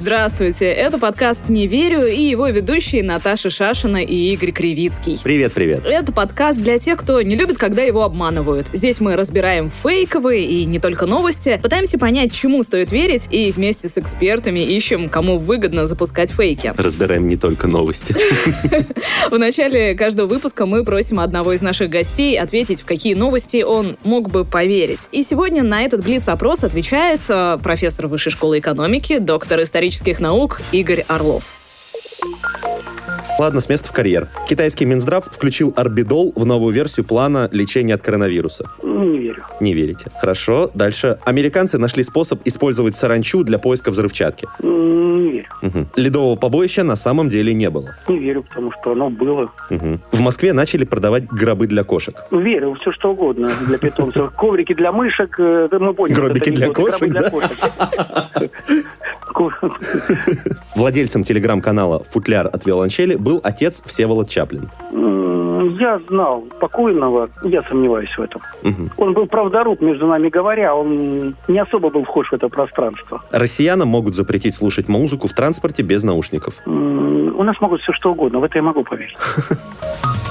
Здравствуйте, это подкаст «Не верю» и его ведущие Наташа Шашина и Игорь Кривицкий. Привет, привет. Это подкаст для тех, кто не любит, когда его обманывают. Здесь мы разбираем фейковые и не только новости, пытаемся понять, чему стоит верить, и вместе с экспертами ищем, кому выгодно запускать фейки. Разбираем не только новости. В начале каждого выпуска мы просим одного из наших гостей ответить, в какие новости он мог бы поверить. И сегодня на этот блиц-опрос отвечает э, профессор Высшей школы экономики, доктор исторических наук Игорь Орлов. Ладно, с места в карьер. Китайский Минздрав включил орбидол в новую версию плана лечения от коронавируса. Не верю. Не верите. Хорошо. Дальше. Американцы нашли способ использовать саранчу для поиска взрывчатки. Не верю. Мгм. Ледового побоища на самом деле не было. Не верю, потому что оно было. Мгм. В Москве начали продавать гробы для кошек. Верю, все что угодно для питомцев. Коврики для мышек, э, мы поняли. Гробики для кошек, да? Владельцем телеграм-канала «Футляр от виолончели» был отец Всеволод Чаплин. Я знал покойного, я сомневаюсь в этом. Мгм. Он был правдоруб, между нами говоря, он не особо был вхож в это пространство. Россиянам могут запретить слушать музыку в транспорте без наушников. У нас могут все что угодно, в это я могу поверить.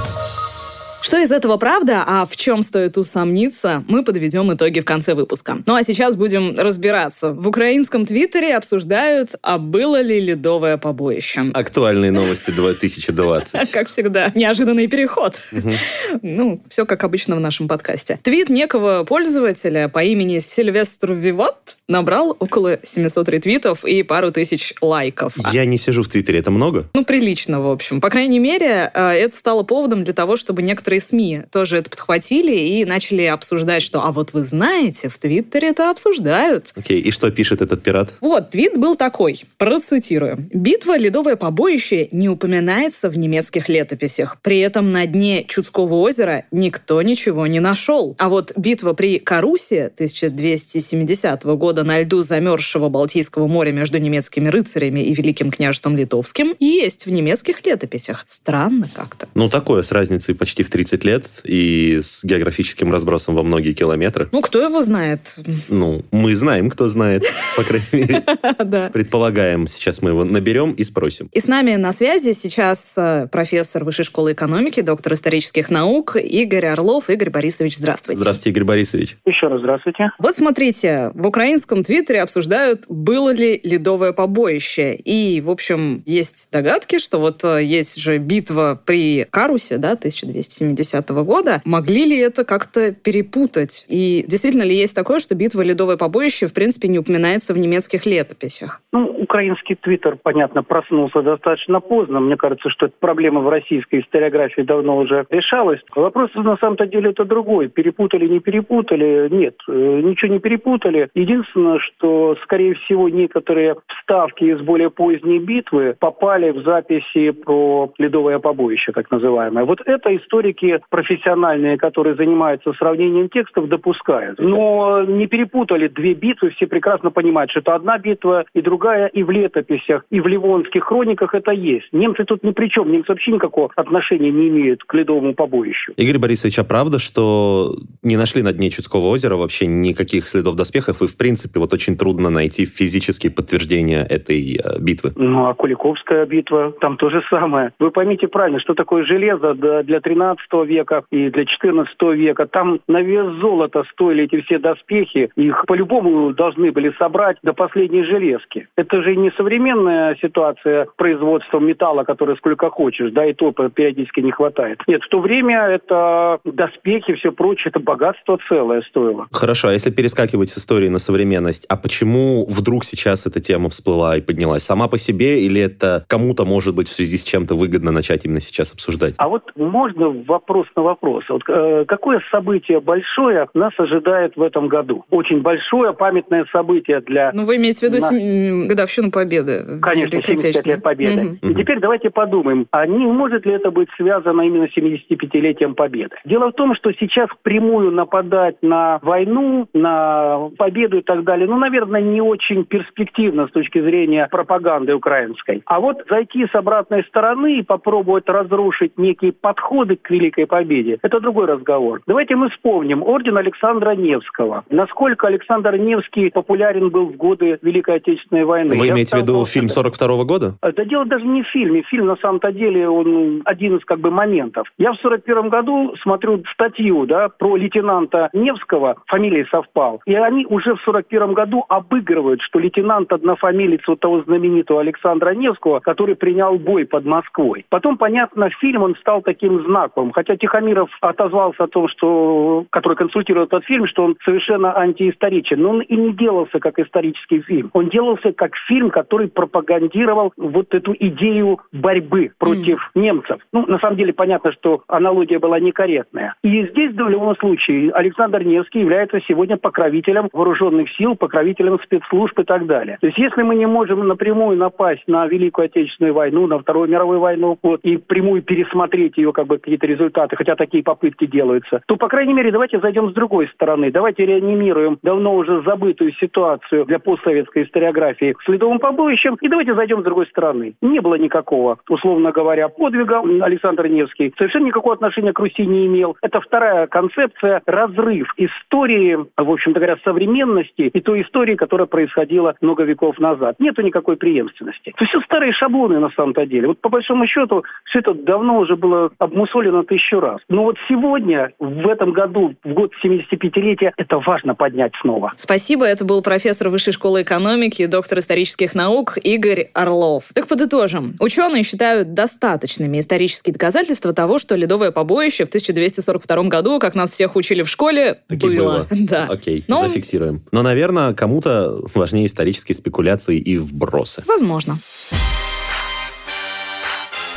Что из этого правда, а в чем стоит усомниться, мы подведем итоги в конце выпуска. Ну а сейчас будем разбираться. В украинском твиттере обсуждают, а было ли ледовое побоище. Актуальные новости 2020. Как всегда, неожиданный переход. Ну, все как обычно в нашем подкасте. Твит некого пользователя по имени Сильвестр Виват набрал около 700 ретвитов и пару тысяч лайков. Я не сижу в Твиттере, это много? Ну, прилично, в общем. По крайней мере, э, это стало поводом для того, чтобы некоторые СМИ тоже это подхватили и начали обсуждать, что «а вот вы знаете, в Твиттере это обсуждают». Окей, и что пишет этот пират? Вот, твит был такой, процитирую. «Битва «Ледовое побоище» не упоминается в немецких летописях. При этом на дне Чудского озера никто ничего не нашел. А вот битва при Карусе 1270 года на льду замерзшего Балтийского моря между немецкими рыцарями и Великим княжеством Литовским есть в немецких летописях. Странно как-то. Ну, такое, с разницей почти в 30 лет и с географическим разбросом во многие километры. Ну, кто его знает? Ну, мы знаем, кто знает, по крайней мере. Предполагаем, сейчас мы его наберем и спросим. И с нами на связи сейчас э, профессор Высшей школы экономики, доктор исторических наук Игорь Орлов. Игорь Борисович, здравствуйте. Здравствуйте, Игорь Борисович. Еще раз здравствуйте. Вот смотрите, в украинском твиттере обсуждают, было ли ледовое побоище. И, в общем, есть догадки, что вот э, есть же битва при Карусе, да, 1270 года. Могли ли это как-то перепутать? И действительно ли есть такое, что битва ледовое побоище, в принципе, не упоминается в немецких летописях? Ну, украинский твиттер, понятно, проснулся достаточно поздно. Мне кажется, что эта проблема в российской историографии давно уже решалась. Вопрос на самом-то деле это другой. Перепутали, не перепутали? Нет, э, ничего не перепутали. Единственное, что, скорее всего, некоторые вставки из более поздней битвы попали в записи про ледовое побоище, так называемое. Вот это историки профессиональные, которые занимаются сравнением текстов, допускают. Но не перепутали две битвы, все прекрасно понимают, что это одна битва и другая, и в летописях, и в ливонских хрониках это есть. Немцы тут ни при чем, немцы вообще никакого отношения не имеют к ледовому побоищу. Игорь Борисович, а правда, что не нашли на дне Чудского озера вообще никаких следов доспехов, и, в принципе, вот очень трудно найти физические подтверждения этой э, битвы? Ну, а Куликовская битва, там то же самое. Вы поймите правильно, что такое железо для 13 века и для 14 века. Там на вес золота стоили эти все доспехи. Их по-любому должны были собрать до последней железки. Это же не современная ситуация производства металла, который сколько хочешь, да, и то периодически не хватает. Нет, в то время это доспехи, все прочее, это богатство целое стоило. Хорошо, а если перескакивать с истории на современность. А почему вдруг сейчас эта тема всплыла и поднялась? Сама по себе или это кому-то, может быть, в связи с чем-то выгодно начать именно сейчас обсуждать? А вот можно вопрос на вопрос. Вот, э, какое событие большое нас ожидает в этом году? Очень большое памятное событие для... Ну, вы имеете в виду нас... годовщину Победы? Конечно, 75 лет Победы. Угу. И теперь давайте подумаем, а не может ли это быть связано именно с 75-летием Победы? Дело в том, что сейчас прямую нападать на войну, на победу и так далее, ну, наверное, не очень перспективно с точки зрения пропаганды украинской. А вот зайти с обратной стороны и попробовать разрушить некие подходы к Великой Победе, это другой разговор. Давайте мы вспомним орден Александра Невского. Насколько Александр Невский популярен был в годы Великой Отечественной войны. Вы имеете в виду фильм 42 -го года? Это дело даже не в фильме. Фильм, на самом-то деле, он один из как бы моментов. Я в 41 году смотрю статью, да, про лейтенанта Невского, фамилии совпал. И они уже в 41 году обыгрывают, что лейтенант однофамилец вот того знаменитого Александра Невского, который принял бой под Москвой. Потом, понятно, фильм он стал таким знаковым. Хотя Тихомиров отозвался о том, что, который консультировал этот фильм, что он совершенно антиисторичен. Но он и не делался как исторический фильм. Он делался как фильм, который пропагандировал вот эту идею борьбы против mm. немцев. Ну, на самом деле, понятно, что аналогия была некорректная. И здесь, в любом случае, Александр Невский является сегодня покровителем вооруженных сил, покровителем спецслужб и так далее. То есть, если мы не можем напрямую напасть на Великую Отечественную войну, на Вторую мировую войну, вот, и прямую пересмотреть ее, как бы, какие-то результаты, хотя такие попытки делаются, то, по крайней мере, давайте зайдем с другой стороны. Давайте реанимируем давно уже забытую ситуацию для постсоветской историографии с ледовым побоищем, и давайте зайдем с другой стороны. Не было никакого, условно говоря, подвига. Александр Невский совершенно никакого отношения к Руси не имел. Это вторая концепция – разрыв истории, в общем-то говоря, современности и той истории, которая происходила много веков назад. Нету никакой преемственности. Это все старые шаблоны на самом-то деле. Вот по большому счету все это давно уже было обмусолено тысячу раз. Но вот сегодня, в этом году, в год 75-летия, это важно поднять снова. Спасибо. Это был профессор Высшей школы экономики, доктор исторических наук Игорь Орлов. Так подытожим. Ученые считают достаточными исторические доказательства того, что ледовое побоище в 1242 году, как нас всех учили в школе, Таки было. было. Да. Окей, Но... зафиксируем. Но, наверное, кому-то важнее исторические спекуляции и вбросы. Возможно.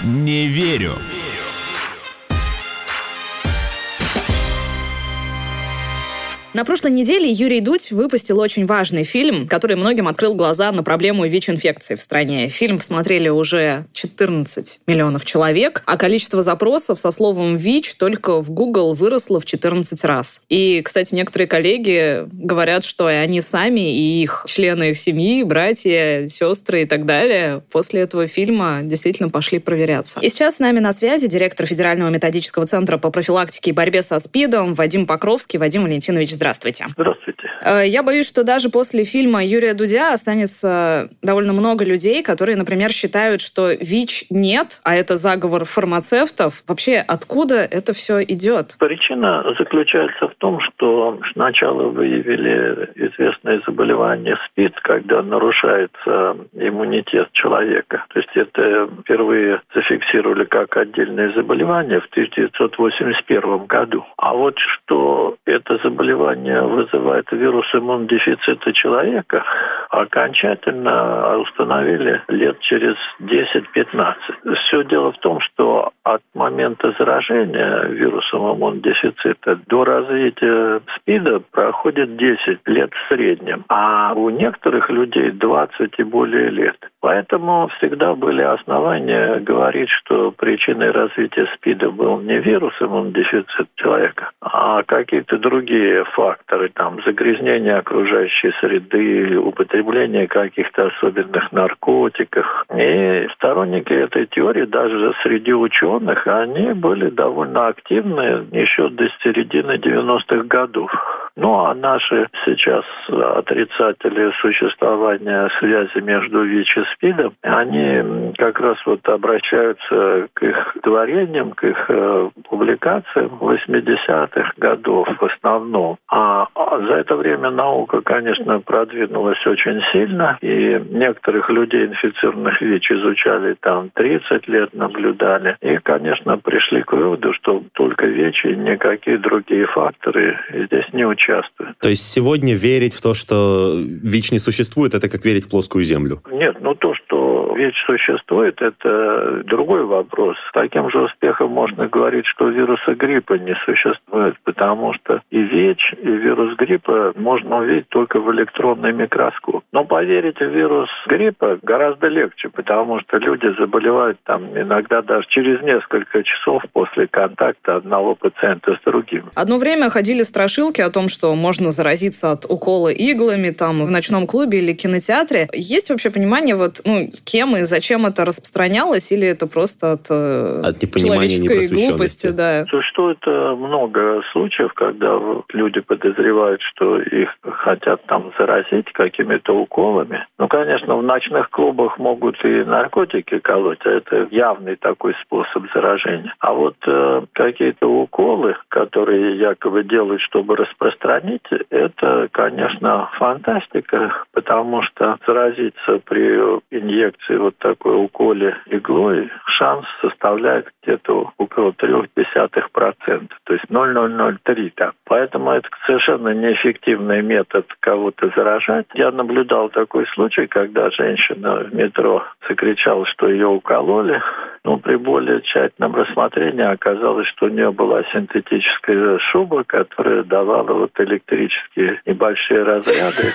Не верю. На прошлой неделе Юрий Дудь выпустил очень важный фильм, который многим открыл глаза на проблему ВИЧ-инфекции в стране. Фильм посмотрели уже 14 миллионов человек, а количество запросов со словом ВИЧ только в Google выросло в 14 раз. И, кстати, некоторые коллеги говорят, что и они сами, и их члены их семьи, братья, сестры и так далее после этого фильма действительно пошли проверяться. И сейчас с нами на связи директор Федерального методического центра по профилактике и борьбе со СПИДом Вадим Покровский. Вадим Валентинович, здравствуйте. Здравствуйте. Э, я боюсь, что даже после фильма Юрия Дудя останется довольно много людей, которые, например, считают, что ВИЧ нет, а это заговор фармацевтов. Вообще, откуда это все идет? Причина заключается в том, что сначала выявили известное заболевание СПИД, когда нарушается иммунитет человека. То есть это впервые зафиксировали как отдельное заболевание в 1981 году. А вот что это заболевание вызывает вирус иммунодефицита человека, окончательно установили лет через 10-15. Все дело в том, что от момента заражения вирусом иммунодефицита до развития СПИДа проходит 10 лет в среднем, а у некоторых людей 20 и более лет. Поэтому всегда были основания говорить, что причиной развития СПИДа был не вирус иммунодефицит человека, а какие-то другие факторы, там загрязнение окружающей среды, употребление каких-то особенных наркотиков. И сторонники этой теории даже среди ученых, они были довольно активны еще до середины 90-х годов. Ну а наши сейчас отрицатели существования связи между ВИЧ и СПИДом, они как раз вот обращаются к их творениям, к их э, публикациям 80-х годов в основном. А за это время наука, конечно, продвинулась очень сильно, и некоторых людей, инфицированных ВИЧ, изучали там 30 лет, наблюдали. И, конечно, пришли к выводу, что только ВИЧ и никакие другие факторы здесь не участвуют участвуют. То есть сегодня верить в то, что ВИЧ не существует, это как верить в плоскую землю? Нет, ну то, что ВИЧ существует, это другой вопрос. С таким же успехом можно говорить, что вируса гриппа не существует, потому что и ВИЧ, и вирус гриппа можно увидеть только в электронный микроскоп. Но поверить в вирус гриппа гораздо легче, потому что люди заболевают там иногда даже через несколько часов после контакта одного пациента с другим. Одно время ходили страшилки о том, что можно заразиться от укола иглами там в ночном клубе или кинотеатре. Есть вообще понимание, вот, ну, кем и зачем это распространялось, или это просто от, э, от человеческой глупости? Да. Существует э, много случаев, когда люди подозревают, что их хотят там заразить какими-то уколами. Ну, конечно, в ночных клубах могут и наркотики колоть, а это явный такой способ заражения. А вот э, какие-то уколы, которые якобы делают, чтобы распространить, это, конечно, фантастика, потому что заразиться при инъекции вот такой уколе иглой шанс составляет где-то около 0,3%, то есть 0,003 так. Поэтому это совершенно неэффективный метод кого-то заражать. Я наблюдал такой случай, когда женщина в метро закричала, что ее укололи. Но при более тщательном рассмотрении оказалось, что у нее была синтетическая шуба, которая давала вот электрические небольшие разряды,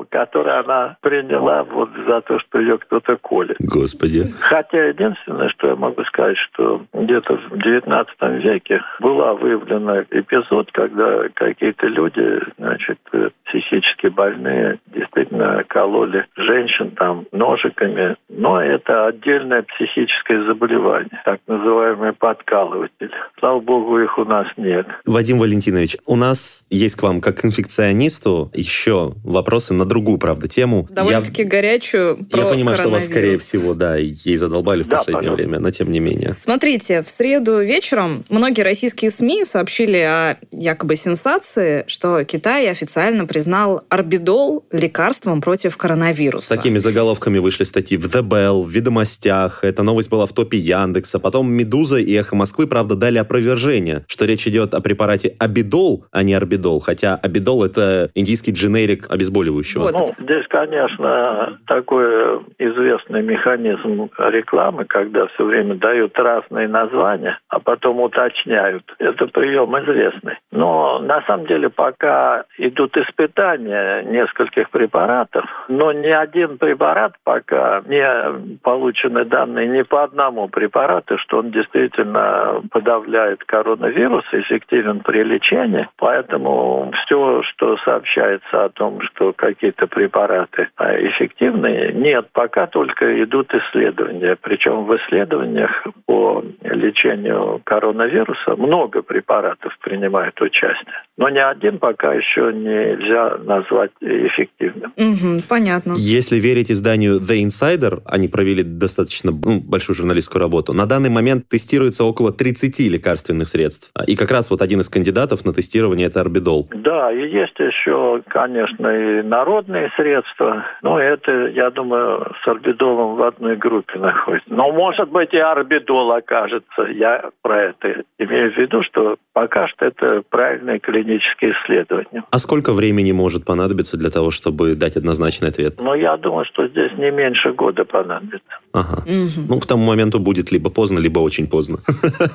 которые она приняла вот за то, что ее кто-то колет. Господи. Хотя единственное, что я могу сказать, что где-то в XIX веке была выявлена эпизод, когда какие-то люди, значит, психически больные, действительно кололи женщин там ножиками. Но это отдельное психическое заболевание, так называемый подкалыватель. Слава богу, их у нас нет. Вадим Валентинович, у нас есть к вам, как инфекционисту, еще вопросы на другую, правда, тему. Довольно-таки я... горячую Я понимаю, что вас, скорее всего, да, ей задолбали в да, последнее пожалуйста. время, но тем не менее. Смотрите, в среду вечером многие российские СМИ сообщили о якобы сенсации, что Китай официально признал орбидол лекарством против коронавируса. С такими заголовками вышли статьи в The Bell, в «Ведомостях». Эта новость была в топе Яндекса. Потом «Медуза» и «Эхо Москвы», правда, дали опровержение, что речь идет о препарате Абидол, а не Орбидол. Хотя Абидол – это индийский дженерик обезболивающего. Вот. Ну, здесь, конечно, такой известный механизм рекламы, когда все время дают разные названия, а потом уточняют. Это прием известный. Но на самом деле пока идут испытания нескольких препаратов, но ни один препарат пока не получены данные ни по одному препарату, что он действительно подавляет коронавирус, эффективен при лечении. Поэтому все, что сообщается о том, что какие-то препараты а, эффективны, нет, пока только идут исследования. Причем в исследованиях по лечению коронавируса много препаратов принимают участие. Но ни один пока еще нельзя назвать эффективным. Угу, понятно. Если верить изданию The Insider, они провели достаточно ну, большую журналистскую работу. На данный момент тестируется около 30 лекарственных средств. И как раз вот один из кандидатов на тестирование это орбидол. Да, и есть еще, конечно, и народные средства. Но это, я думаю, с орбидолом в одной группе находится. Но, может быть, и орбидол окажется. Я про это имею в виду, что пока что это правильное клиническое исследование. А сколько времени может понадобиться для того, чтобы дать однозначный ответ? Ну, я думаю, что здесь не меньше года понадобится. Ага. Угу. Ну, к тому моменту будет либо поздно, либо очень поздно.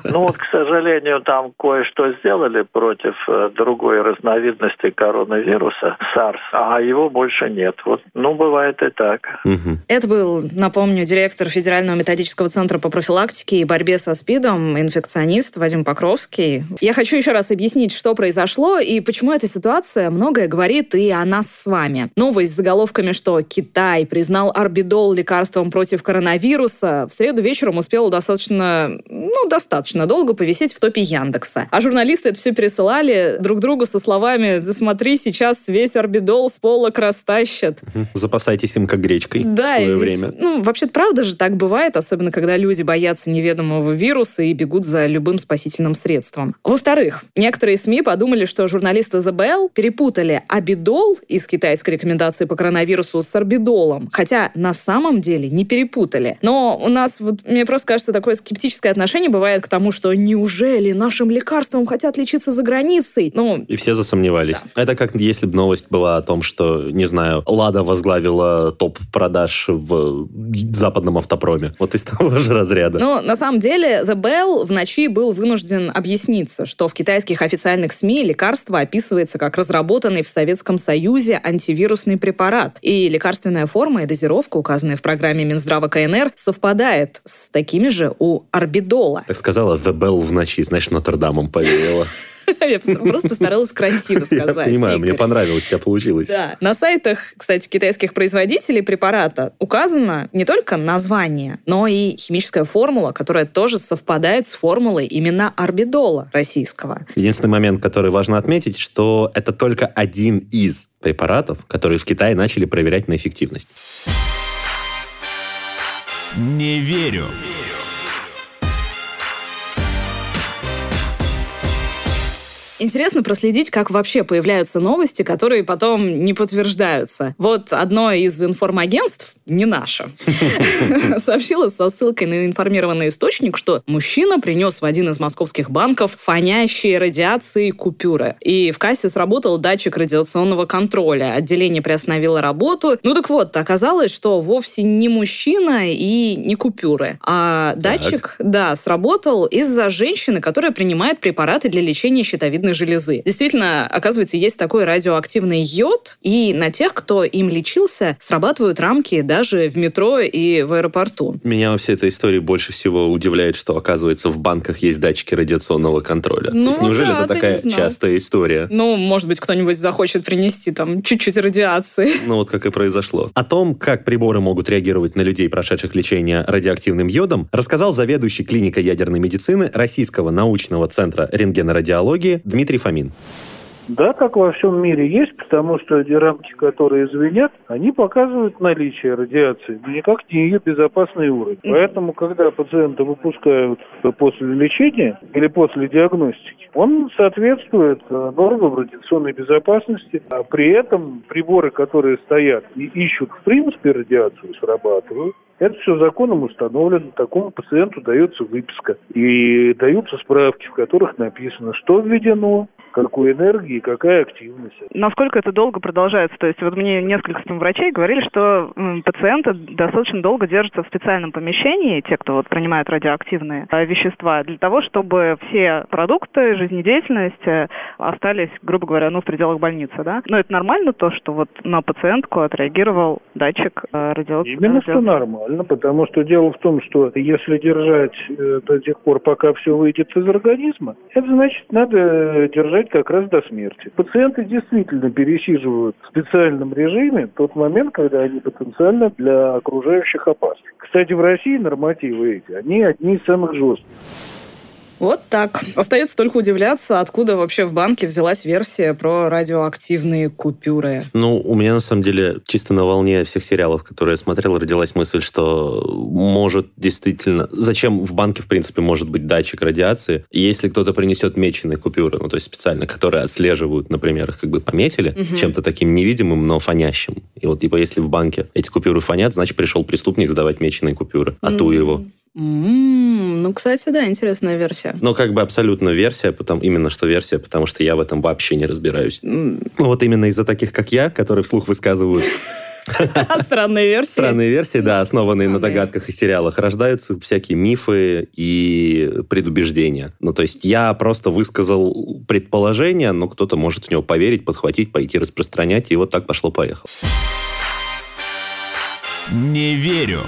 Ну, вот, к сожалению, там кое-что сделали против э, другой разновидности коронавируса, SARS, а его больше нет. Вот, ну, бывает и так. Угу. Это был, напомню, директор Федерального методического центра по профилактике и борьбе со СПИДом, инфекционист Вадим Покровский. Я хочу еще раз объяснить, что произошло и почему эта ситуация многое говорит и о нас с вами. Новость с заголовками, что Китай признал орбидол лекарством против коронавируса, в среду вечером успела достаточно, ну, достаточно долго повисеть в топе Яндекса. А журналисты это все пересылали друг другу со словами «Смотри, сейчас весь орбидол с полок растащат». Запасайтесь им как гречкой да, в свое ведь, время. Ну, вообще правда же так бывает, особенно когда люди боятся неведомого вируса и бегут за любым спасительным средством. Во-вторых, некоторые СМИ подумали, что журналисты The Bell перепутали абидол из китайской рекомендации по коронавирусу с арбидолом, хотя на самом деле не перепутали. Но у нас, вот, мне просто кажется, такое скептическое отношение бывает к тому, что неужели нашим лекарством хотят лечиться за границей? Ну, и все засомневались. Да. Это как если бы новость была о том, что, не знаю, Лада возглавила топ продаж в западном автопроме. Вот из того же разряда. Ну, на самом деле, The Bell в ночи был вынужден объясниться, что в китайских официальных СМИ лекарство описывается как разработанный в Советском Союзе антивирусный препарат. И лекарственная форма и дозировка, указанные в программе Минздрава КНР, совпадает с такими же у орбидола. Так сказала The Bell в ночи, значит, Нотр-Дамом поверила. Я просто постаралась красиво сказать. Я понимаю, мне понравилось, у тебя получилось. Да. На сайтах, кстати, китайских производителей препарата указано не только название, но и химическая формула, которая тоже совпадает с формулой именно орбидола российского. Единственный момент, который важно отметить, что это только один из препаратов, которые в Китае начали проверять на эффективность. Не верю. Интересно проследить, как вообще появляются новости, которые потом не подтверждаются. Вот одно из информагентств, не наше, сообщило со ссылкой на информированный источник, что мужчина принес в один из московских банков фонящие радиации купюры. И в кассе сработал датчик радиационного контроля. Отделение приостановило работу. Ну так вот, оказалось, что вовсе не мужчина и не купюры. А датчик, да, сработал из-за женщины, которая принимает препараты для лечения щитовидной щитовидной железы. Действительно, оказывается, есть такой радиоактивный йод, и на тех, кто им лечился, срабатывают рамки даже в метро и в аэропорту. Меня во всей этой истории больше всего удивляет, что, оказывается, в банках есть датчики радиационного контроля. Ну, То есть, неужели да, это такая частая история? Ну, может быть, кто-нибудь захочет принести там чуть-чуть радиации. Ну, вот как и произошло. О том, как приборы могут реагировать на людей, прошедших лечение радиоактивным йодом, рассказал заведующий клиникой ядерной медицины Российского научного центра рентгенорадиологии Дмитрий Фомин. Да, как во всем мире есть, потому что эти рамки, которые звенят, они показывают наличие радиации, но никак не ее безопасный уровень. Поэтому, когда пациента выпускают после лечения или после диагностики, он соответствует э, нормам радиационной безопасности, а при этом приборы, которые стоят и ищут в принципе радиацию, срабатывают. Это все законом установлено. Такому пациенту дается выписка. И даются справки, в которых написано, что введено, какой энергии, какая активность. Насколько это долго продолжается? То есть вот мне несколько врачей говорили, что пациенты достаточно долго держатся в специальном помещении, те, кто вот принимают радиоактивные э, вещества, для того, чтобы все продукты, жизнедеятельность э, остались, грубо говоря, ну, в пределах больницы, да? Но это нормально то, что вот на пациентку отреагировал датчик э, радиации? Именно что нормально, потому что дело в том, что если держать до тех пор, пока все выйдет из организма, это значит, надо держать дожить как раз до смерти. Пациенты действительно пересиживают в специальном режиме тот момент, когда они потенциально для окружающих опасны. Кстати, в России нормативы эти, они одни из самых жестких. Вот так. Остается только удивляться, откуда вообще в банке взялась версия про радиоактивные купюры. Ну, у меня на самом деле чисто на волне всех сериалов, которые я смотрел, родилась мысль, что может действительно... Зачем в банке, в принципе, может быть датчик радиации, если кто-то принесет меченые купюры, ну, то есть специально, которые отслеживают, например, их как бы пометили угу. чем-то таким невидимым, но фонящим. И вот, типа, если в банке эти купюры фонят, значит, пришел преступник сдавать меченые купюры, а ту его. Mm, ну, кстати, да, интересная версия. Ну, как бы абсолютно версия, потому, именно что версия, потому что я в этом вообще не разбираюсь. Mm. Вот именно из-за таких, как я, которые вслух высказывают Странные версии. Странные версии, да, основанные на догадках и сериалах, рождаются всякие мифы и предубеждения. Ну, то есть я просто высказал предположение, но кто-то может в него поверить, подхватить, пойти распространять, и вот так пошло-поехало. Не верю.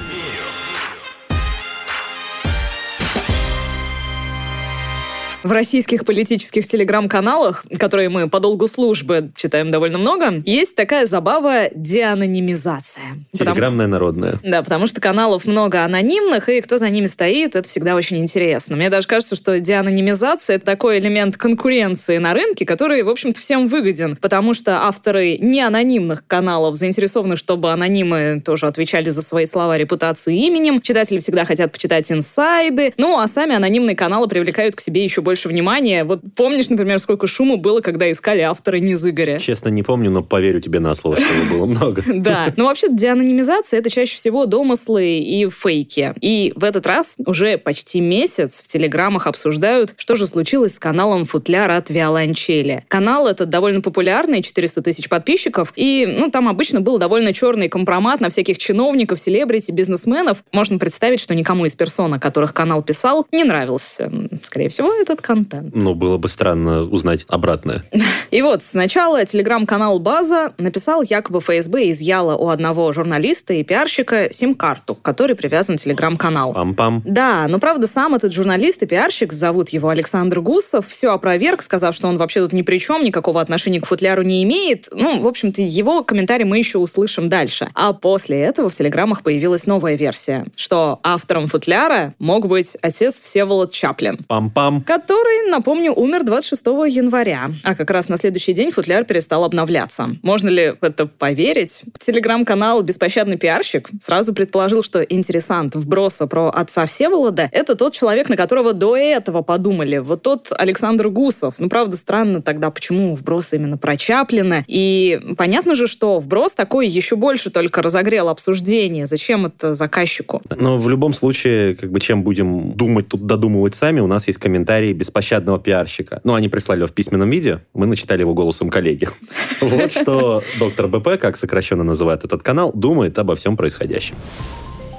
В российских политических телеграм-каналах, которые мы по долгу службы читаем довольно много, есть такая забава деанонимизация. Телеграмная потому... народная. Да, потому что каналов много анонимных, и кто за ними стоит, это всегда очень интересно. Мне даже кажется, что деанонимизация — это такой элемент конкуренции на рынке, который, в общем-то, всем выгоден, потому что авторы неанонимных каналов заинтересованы, чтобы анонимы тоже отвечали за свои слова, репутацию именем. Читатели всегда хотят почитать инсайды. Ну, а сами анонимные каналы привлекают к себе еще больше внимания. Вот помнишь, например, сколько шума было, когда искали автора Низыгоря? Честно, не помню, но поверю тебе на слово, что его было много. Да. Но вообще деанонимизация — это чаще всего домыслы и фейки. И в этот раз уже почти месяц в телеграммах обсуждают, что же случилось с каналом «Футляр от Виолончели». Канал этот довольно популярный, 400 тысяч подписчиков, и ну, там обычно был довольно черный компромат на всяких чиновников, селебрити, бизнесменов. Можно представить, что никому из персон, о которых канал писал, не нравился, скорее всего, этот контент. Ну, было бы странно узнать обратное. И вот сначала телеграм-канал «База» написал, якобы ФСБ изъяла у одного журналиста и пиарщика сим-карту, к которой привязан телеграм-канал. Пам-пам. Да, но правда сам этот журналист и пиарщик, зовут его Александр Гусов, все опроверг, сказав, что он вообще тут ни при чем, никакого отношения к футляру не имеет. Ну, в общем-то, его комментарий мы еще услышим дальше. А после этого в телеграммах появилась новая версия, что автором футляра мог быть отец Всеволод Чаплин. Пам-пам. Который, напомню, умер 26 января. А как раз на следующий день футляр перестал обновляться. Можно ли в это поверить? Телеграм-канал «Беспощадный пиарщик» сразу предположил, что интересант вброса про отца Всеволода — это тот человек, на которого до этого подумали. Вот тот Александр Гусов. Ну, правда, странно тогда, почему вброс именно про Чаплина. И понятно же, что вброс такой еще больше только разогрел обсуждение. Зачем это заказчику? Но в любом случае, как бы чем будем думать, тут додумывать сами, у нас есть комментарии беспощадного пиарщика. Ну, они прислали его в письменном виде, мы начитали его голосом коллеги. Вот что доктор БП, как сокращенно называют этот канал, думает обо всем происходящем.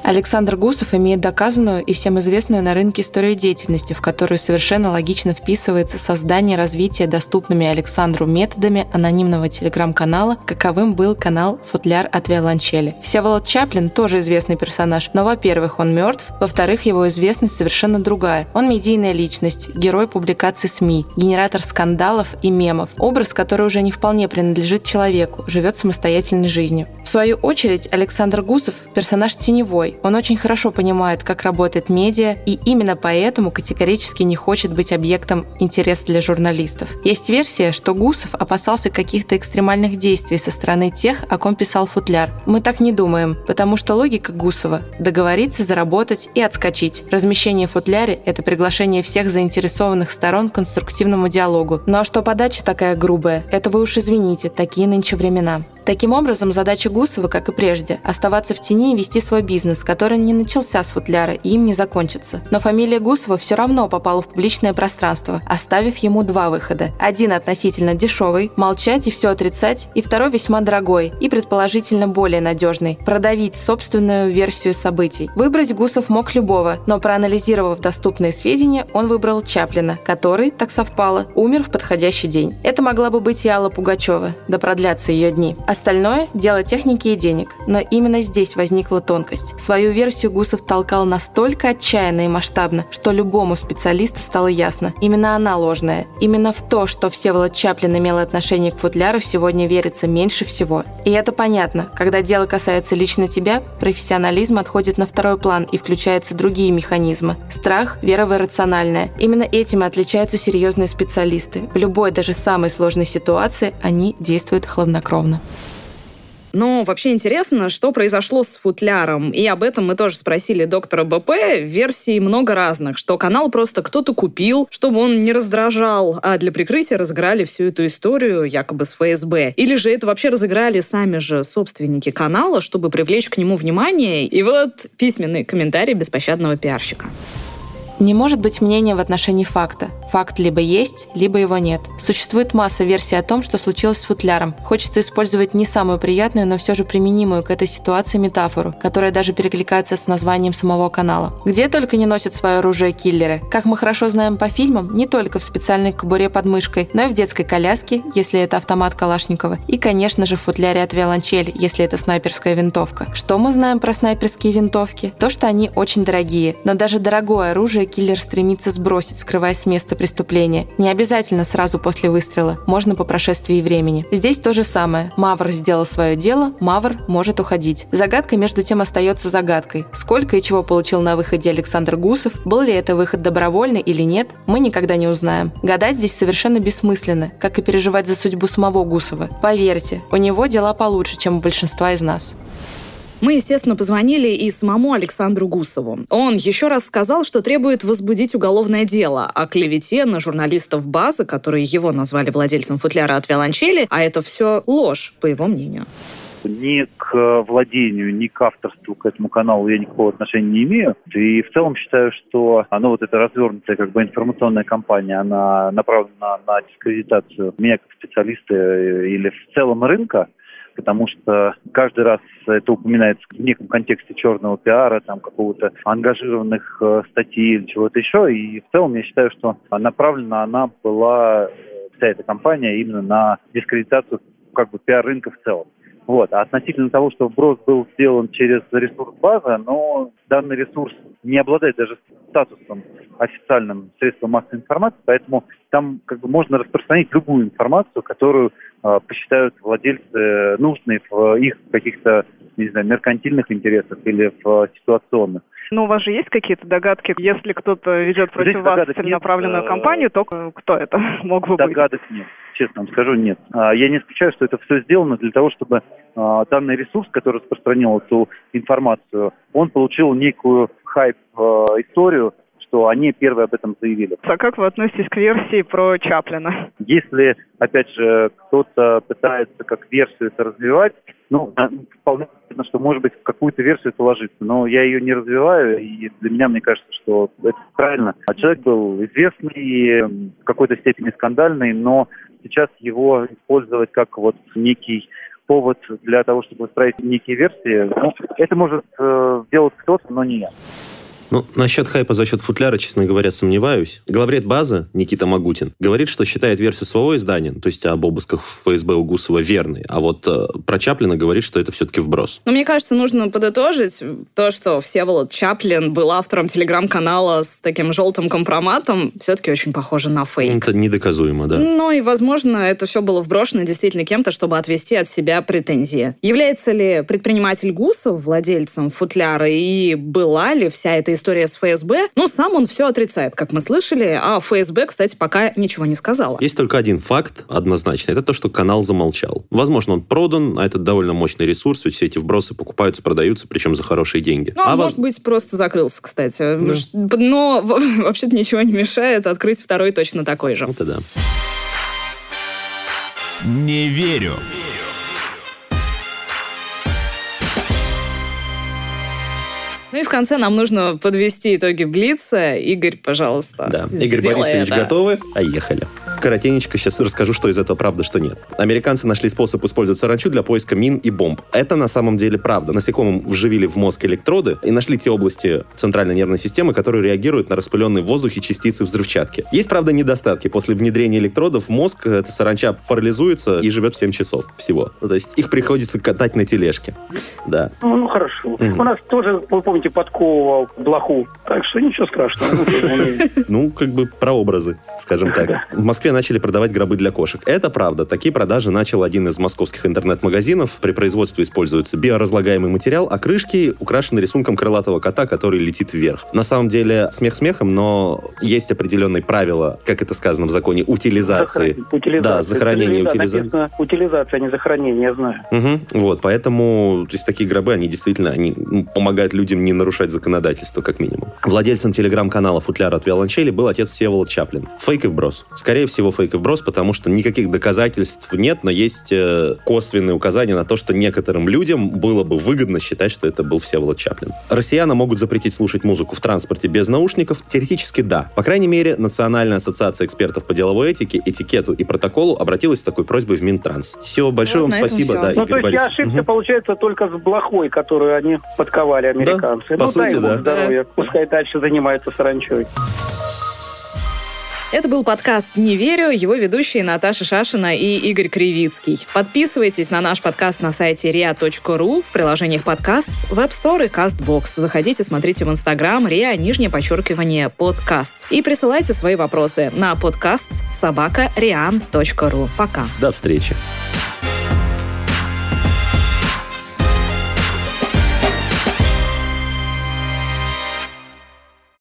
Александр Гусов имеет доказанную и всем известную на рынке историю деятельности, в которую совершенно логично вписывается создание и развитие доступными Александру методами анонимного телеграм-канала, каковым был канал «Футляр от виолончели». Всеволод Чаплин тоже известный персонаж, но, во-первых, он мертв, во-вторых, его известность совершенно другая. Он медийная личность, герой публикаций СМИ, генератор скандалов и мемов, образ, который уже не вполне принадлежит человеку, живет самостоятельной жизнью. В свою очередь, Александр Гусов – персонаж теневой, собой. Он очень хорошо понимает, как работает медиа, и именно поэтому категорически не хочет быть объектом интереса для журналистов. Есть версия, что Гусов опасался каких-то экстремальных действий со стороны тех, о ком писал Футляр. Мы так не думаем, потому что логика Гусова – договориться, заработать и отскочить. Размещение в Футляре – это приглашение всех заинтересованных сторон к конструктивному диалогу. Ну а что подача такая грубая, это вы уж извините, такие нынче времена. Таким образом, задача Гусова, как и прежде, оставаться в тени и вести свой бизнес, который не начался с футляра и им не закончится. Но фамилия Гусова все равно попала в публичное пространство, оставив ему два выхода. Один относительно дешевый – молчать и все отрицать, и второй весьма дорогой и предположительно более надежный – продавить собственную версию событий. Выбрать Гусов мог любого, но проанализировав доступные сведения, он выбрал Чаплина, который, так совпало, умер в подходящий день. Это могла бы быть и Алла Пугачева, да продлятся ее дни. Остальное – дело техники и денег. Но именно здесь возникла тонкость. Свою версию Гусов толкал настолько отчаянно и масштабно, что любому специалисту стало ясно. Именно она ложная. Именно в то, что Всеволод Чаплин имел отношение к футляру, сегодня верится меньше всего. И это понятно. Когда дело касается лично тебя, профессионализм отходит на второй план и включаются другие механизмы. Страх, вера в иррациональное. Именно этим отличаются серьезные специалисты. В любой, даже самой сложной ситуации они действуют хладнокровно. Но вообще интересно, что произошло с футляром. И об этом мы тоже спросили доктора БП. Версий много разных, что канал просто кто-то купил, чтобы он не раздражал, а для прикрытия разыграли всю эту историю якобы с ФСБ. Или же это вообще разыграли сами же собственники канала, чтобы привлечь к нему внимание. И вот письменный комментарий беспощадного пиарщика. Не может быть мнения в отношении факта. Факт либо есть, либо его нет. Существует масса версий о том, что случилось с футляром. Хочется использовать не самую приятную, но все же применимую к этой ситуации метафору, которая даже перекликается с названием самого канала. Где только не носят свое оружие киллеры. Как мы хорошо знаем по фильмам, не только в специальной кобуре под мышкой, но и в детской коляске, если это автомат Калашникова, и, конечно же, в футляре от виолончели, если это снайперская винтовка. Что мы знаем про снайперские винтовки? То, что они очень дорогие, но даже дорогое оружие киллер стремится сбросить, скрываясь с места преступления. Не обязательно сразу после выстрела, можно по прошествии времени. Здесь то же самое. Мавр сделал свое дело, Мавр может уходить. Загадка между тем остается загадкой. Сколько и чего получил на выходе Александр Гусов, был ли это выход добровольный или нет, мы никогда не узнаем. Гадать здесь совершенно бессмысленно, как и переживать за судьбу самого Гусова. Поверьте, у него дела получше, чем у большинства из нас. Мы, естественно, позвонили и самому Александру Гусову. Он еще раз сказал, что требует возбудить уголовное дело о клевете на журналистов базы, которые его назвали владельцем футляра от виолончели, а это все ложь, по его мнению ни к владению, ни к авторству к этому каналу я никакого отношения не имею. И в целом считаю, что оно вот эта развернутая как бы информационная кампания, она направлена на дискредитацию меня как специалиста или в целом рынка, потому что каждый раз это упоминается в неком контексте черного пиара, там какого-то ангажированных э, статей или чего-то еще. И в целом я считаю, что направлена она была, э, вся эта кампания, именно на дискредитацию как бы пиар-рынка в целом. Вот. А относительно того, что вброс был сделан через ресурс база, но данный ресурс не обладает даже статусом официальным средством массовой информации, поэтому там как бы можно распространить любую информацию, которую э, посчитают владельцы нужной в их каких-то, не знаю, меркантильных интересах или в ситуационных. Ну, у вас же есть какие-то догадки, если кто-то ведет против Здесь вас целенаправленную нет, э, кампанию, то кто это мог бы догадок быть? Догадок нет, честно вам скажу, нет. А, я не исключаю, что это все сделано для того, чтобы а, данный ресурс, который распространил эту информацию, он получил некую хайп-историю, что они первые об этом заявили. А как вы относитесь к версии про Чаплина? Если, опять же, кто-то пытается как версию это развивать, ну, а, вполне понятно, что, может быть, в какую-то версию это ложится, но я ее не развиваю, и для меня, мне кажется, что это правильно. А человек был известный, в какой-то степени скандальный, но сейчас его использовать как вот некий повод для того, чтобы устроить некие версии, ну, это может э, делать кто-то, но не я. Ну, насчет хайпа за счет футляра, честно говоря, сомневаюсь. Главред базы Никита Магутин говорит, что считает версию своего издания, то есть об обысках ФСБ у Гусова, верной. А вот э, про Чаплина говорит, что это все-таки вброс. Но мне кажется, нужно подытожить то, что Всеволод Чаплин был автором телеграм-канала с таким желтым компроматом, все-таки очень похоже на фейк. Это недоказуемо, да. Ну и, возможно, это все было вброшено действительно кем-то, чтобы отвести от себя претензии. Является ли предприниматель Гусов владельцем футляра и была ли вся эта история с ФСБ, но сам он все отрицает, как мы слышали, а ФСБ, кстати, пока ничего не сказала. Есть только один факт однозначно, это то, что канал замолчал. Возможно, он продан, а это довольно мощный ресурс, ведь все эти вбросы покупаются, продаются, причем за хорошие деньги. Ну, а может воз... быть, просто закрылся, кстати. Да. Но вообще-то ничего не мешает открыть второй точно такой же. Это да. Не верю. Ну и в конце нам нужно подвести итоги Блица. Игорь, пожалуйста, Да, Игорь Борисович, это. готовы? Поехали. Коротенечко сейчас расскажу, что из этого правда, что нет. Американцы нашли способ использовать саранчу для поиска мин и бомб. Это на самом деле правда. Насекомым вживили в мозг электроды и нашли те области центральной нервной системы, которые реагируют на распыленные в воздухе частицы взрывчатки. Есть, правда, недостатки. После внедрения электродов в мозг эта саранча парализуется и живет 7 часов всего. То есть их приходится катать на тележке. Да. Ну, ну хорошо. Mm-hmm. У нас тоже, вы помните, подковывал блоху. Так что ничего страшного. Ну, как бы прообразы, скажем так. В Москве Москве начали продавать гробы для кошек. Это правда. Такие продажи начал один из московских интернет-магазинов. При производстве используется биоразлагаемый материал, а крышки украшены рисунком крылатого кота, который летит вверх. На самом деле, смех смехом, но есть определенные правила, как это сказано в законе, утилизации. Захоронение. утилизация. Да, захоронение, да, утилизация. утилизация, а не захоронение, я знаю. Угу. Вот, поэтому, то есть такие гробы, они действительно они помогают людям не нарушать законодательство, как минимум. Владельцем телеграм-канала «Футляр от виолончели» был отец Всеволод Чаплин. Фейк и вброс. Скорее всего, всего фейк и вброс, потому что никаких доказательств нет, но есть э, косвенные указания на то, что некоторым людям было бы выгодно считать, что это был Всеволод Чаплин. Россияне могут запретить слушать музыку в транспорте без наушников? Теоретически да. По крайней мере, Национальная ассоциация экспертов по деловой этике, этикету и протоколу обратилась с такой просьбой в Минтранс. Все, большое вот вам спасибо. Да, ну, Игорь то есть я ошибся, угу. получается, только с блохой, которую они подковали, американцы. Да, по ну, сути, да. здоровья. Пускай дальше занимаются саранчой. Это был подкаст «Не верю», его ведущие Наташа Шашина и Игорь Кривицкий. Подписывайтесь на наш подкаст на сайте ria.ru, в приложениях подкаст, в App Store и CastBox. Заходите, смотрите в Instagram ria, нижнее подчеркивание, подкаст. И присылайте свои вопросы на подкаст собака Пока. До встречи.